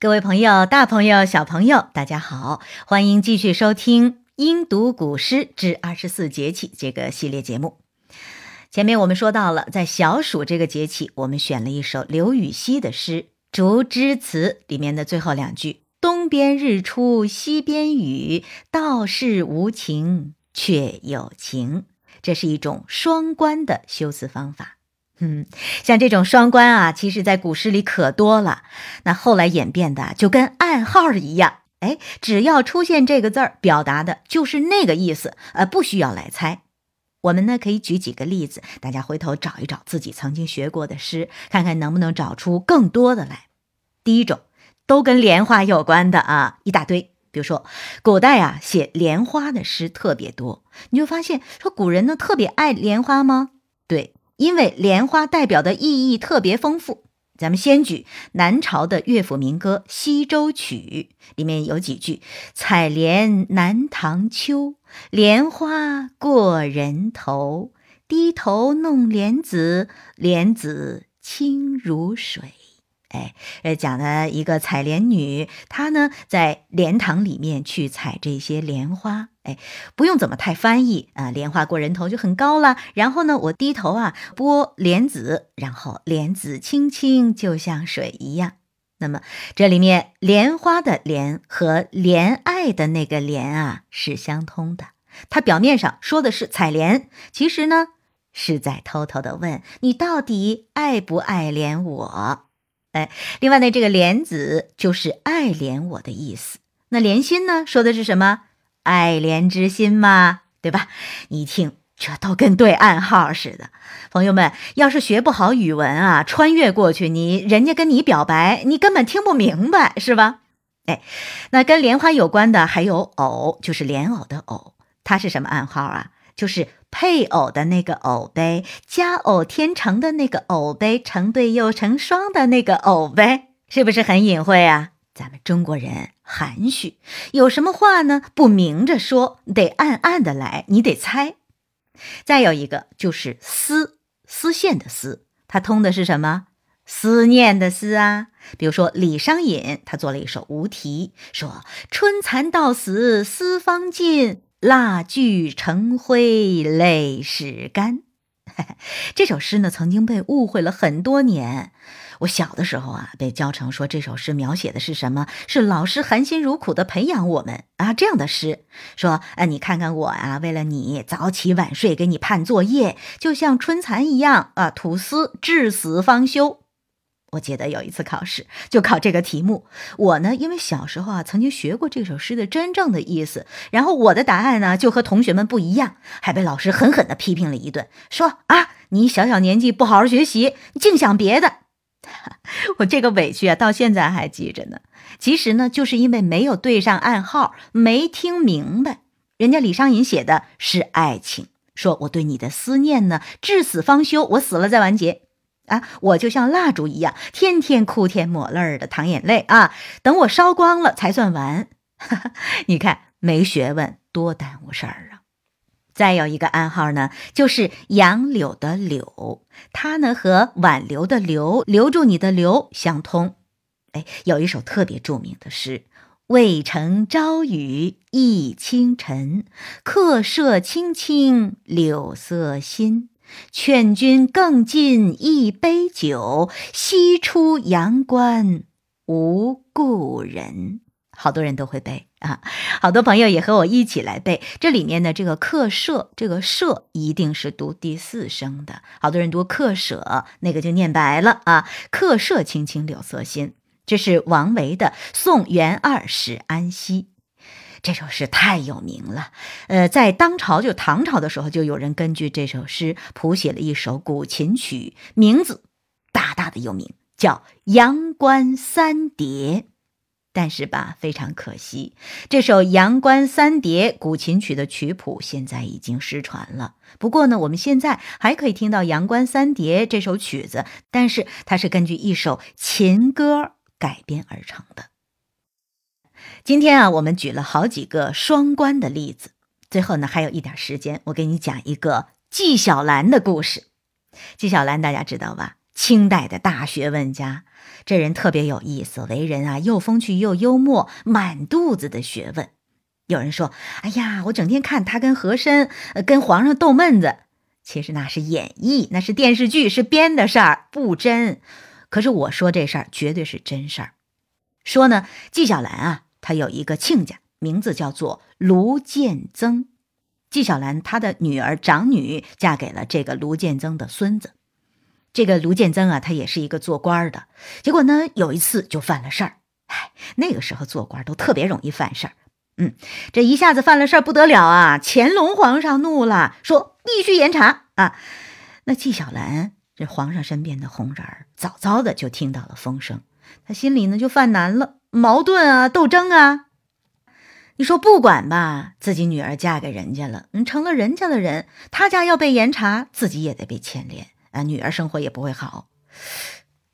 各位朋友、大朋友、小朋友，大家好，欢迎继续收听《音读古诗之二十四节气》这个系列节目。前面我们说到了，在小暑这个节气，我们选了一首刘禹锡的诗《竹枝词》里面的最后两句：“东边日出西边雨，道是无晴却有晴。”这是一种双关的修辞方法。嗯，像这种双关啊，其实在古诗里可多了。那后来演变的就跟暗号一样，哎，只要出现这个字儿，表达的就是那个意思，呃，不需要来猜。我们呢可以举几个例子，大家回头找一找自己曾经学过的诗，看看能不能找出更多的来。第一种，都跟莲花有关的啊，一大堆。比如说，古代啊写莲花的诗特别多，你就发现说古人呢特别爱莲花吗？对。因为莲花代表的意义特别丰富，咱们先举南朝的乐府民歌《西洲曲》，里面有几句：“采莲南塘秋，莲花过人头，低头弄莲子，莲子清如水。”哎，呃，讲的一个采莲女，她呢在莲塘里面去采这些莲花。哎，不用怎么太翻译啊，莲花过人头就很高了。然后呢，我低头啊剥莲子，然后莲子青青，就像水一样。那么这里面莲花的莲和怜爱的那个怜啊是相通的。它表面上说的是采莲，其实呢是在偷偷的问你到底爱不爱怜我。哎，另外呢，这个莲子就是爱怜我的意思。那莲心呢，说的是什么？爱怜之心嘛，对吧？你一听，这都跟对暗号似的。朋友们，要是学不好语文啊，穿越过去，你人家跟你表白，你根本听不明白，是吧？哎，那跟莲花有关的还有藕，就是莲藕的藕，它是什么暗号啊？就是配偶的那个偶呗，佳偶天成的那个偶呗，成对又成双的那个偶呗，是不是很隐晦啊？咱们中国人含蓄，有什么话呢？不明着说，得暗暗的来，你得猜。再有一个就是丝，丝线的丝，它通的是什么？思念的思啊。比如说李商隐，他做了一首《无题》，说：“春蚕到死丝方尽。”蜡炬成灰泪始干，这首诗呢曾经被误会了很多年。我小的时候啊，被教成说这首诗描写的是什么？是老师含辛茹苦的培养我们啊，这样的诗说，啊，你看看我啊，为了你早起晚睡，给你判作业，就像春蚕一样啊，吐丝至死方休。我记得有一次考试就考这个题目，我呢因为小时候啊曾经学过这首诗的真正的意思，然后我的答案呢就和同学们不一样，还被老师狠狠地批评了一顿，说啊你小小年纪不好好学习，净想别的。我这个委屈啊到现在还记着呢。其实呢就是因为没有对上暗号，没听明白，人家李商隐写的是爱情，说我对你的思念呢至死方休，我死了再完结。啊，我就像蜡烛一样，天天哭天抹泪的淌眼泪啊！等我烧光了才算完。你看，没学问多耽误事儿啊！再有一个暗号呢，就是杨柳的柳，它呢和挽留的留，留住你的留相通。哎，有一首特别著名的诗：“渭城朝雨浥轻尘，客舍青青柳色新。”劝君更尽一杯酒，西出阳关无故人。好多人都会背啊，好多朋友也和我一起来背。这里面的这个客舍，这个舍一定是读第四声的。好多人读客舍，那个就念白了啊。客舍青青柳色新，这是王维的《送元二使安西》。这首诗太有名了，呃，在当朝就唐朝的时候，就有人根据这首诗谱写了一首古琴曲，名字大大的有名，叫《阳关三叠》。但是吧，非常可惜，这首《阳关三叠》古琴曲的曲谱现在已经失传了。不过呢，我们现在还可以听到《阳关三叠》这首曲子，但是它是根据一首琴歌改编而成的。今天啊，我们举了好几个双关的例子。最后呢，还有一点时间，我给你讲一个纪晓岚的故事。纪晓岚大家知道吧？清代的大学问家。这人特别有意思，为人啊又风趣又幽默，满肚子的学问。有人说：“哎呀，我整天看他跟和珅、跟皇上斗闷子，其实那是演绎，那是电视剧，是编的事儿，不真。可是我说这事儿绝对是真事儿。说呢，纪晓岚啊，他有一个亲家，名字叫做卢建增。纪晓岚他的女儿长女嫁给了这个卢建增的孙子。这个卢建增啊，他也是一个做官的，结果呢，有一次就犯了事儿。哎，那个时候做官都特别容易犯事儿。”嗯，这一下子犯了事儿不得了啊！乾隆皇上怒了，说必须严查啊。那纪晓岚这皇上身边的红人儿，早早的就听到了风声，他心里呢就犯难了，矛盾啊，斗争啊。你说不管吧，自己女儿嫁给人家了，嗯，成了人家的人，他家要被严查，自己也得被牵连啊，女儿生活也不会好。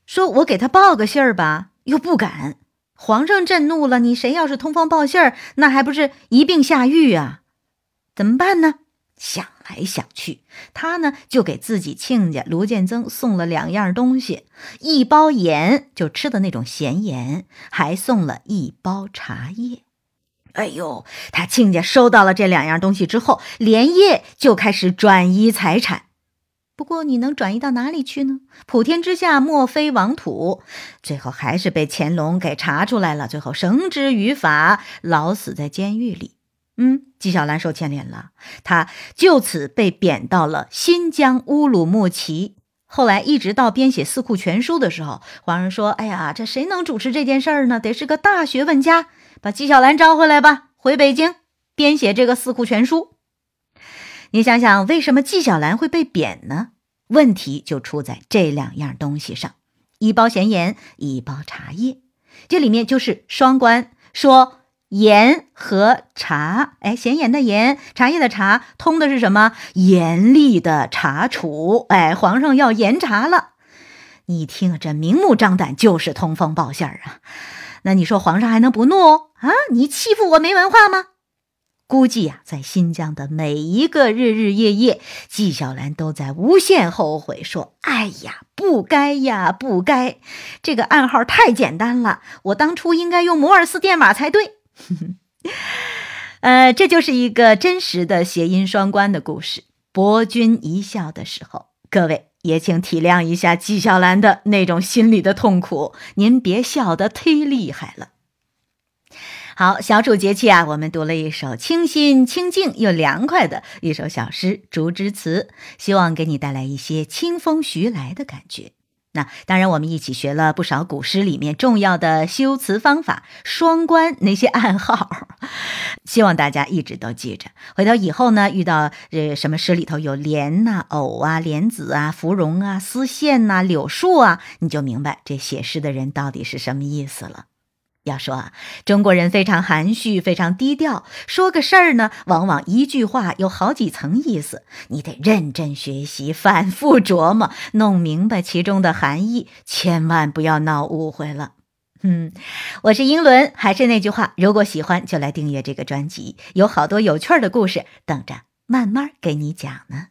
说我给他报个信儿吧，又不敢。皇上震怒了，你谁要是通风报信儿，那还不是一并下狱啊？怎么办呢？想来想去，他呢就给自己亲家卢建增送了两样东西：一包盐，就吃的那种咸盐，还送了一包茶叶。哎呦，他亲家收到了这两样东西之后，连夜就开始转移财产。不过你能转移到哪里去呢？普天之下莫非王土，最后还是被乾隆给查出来了，最后绳之于法，老死在监狱里。嗯，纪晓岚受牵连了，他就此被贬到了新疆乌鲁木齐。后来一直到编写《四库全书》的时候，皇上说：“哎呀，这谁能主持这件事儿呢？得是个大学问家，把纪晓岚招回来吧，回北京编写这个《四库全书》。”你想想，为什么纪晓岚会被贬呢？问题就出在这两样东西上：一包咸盐，一包茶叶。这里面就是双关，说盐和茶。哎，咸盐的盐，茶叶的茶，通的是什么？严厉的查处。哎，皇上要严查了。你听，这明目张胆就是通风报信儿啊！那你说皇上还能不怒啊？你欺负我没文化吗？估计呀，在新疆的每一个日日夜夜，纪晓岚都在无限后悔，说：“哎呀，不该呀，不该！这个暗号太简单了，我当初应该用摩尔斯电码才对。” 呃，这就是一个真实的谐音双关的故事。博君一笑的时候，各位也请体谅一下纪晓岚的那种心里的痛苦，您别笑得忒厉害了。好，小暑节气啊，我们读了一首清新、清静又凉快的一首小诗《竹枝词》，希望给你带来一些清风徐来的感觉。那当然，我们一起学了不少古诗里面重要的修辞方法、双关那些暗号，希望大家一直都记着。回头以后呢，遇到呃什么诗里头有莲呐、藕啊、莲子啊、芙蓉啊、丝线呐、柳树啊，你就明白这写诗的人到底是什么意思了。要说啊，中国人非常含蓄，非常低调。说个事儿呢，往往一句话有好几层意思，你得认真学习，反复琢磨，弄明白其中的含义，千万不要闹误会了。嗯，我是英伦，还是那句话，如果喜欢就来订阅这个专辑，有好多有趣儿的故事等着慢慢给你讲呢。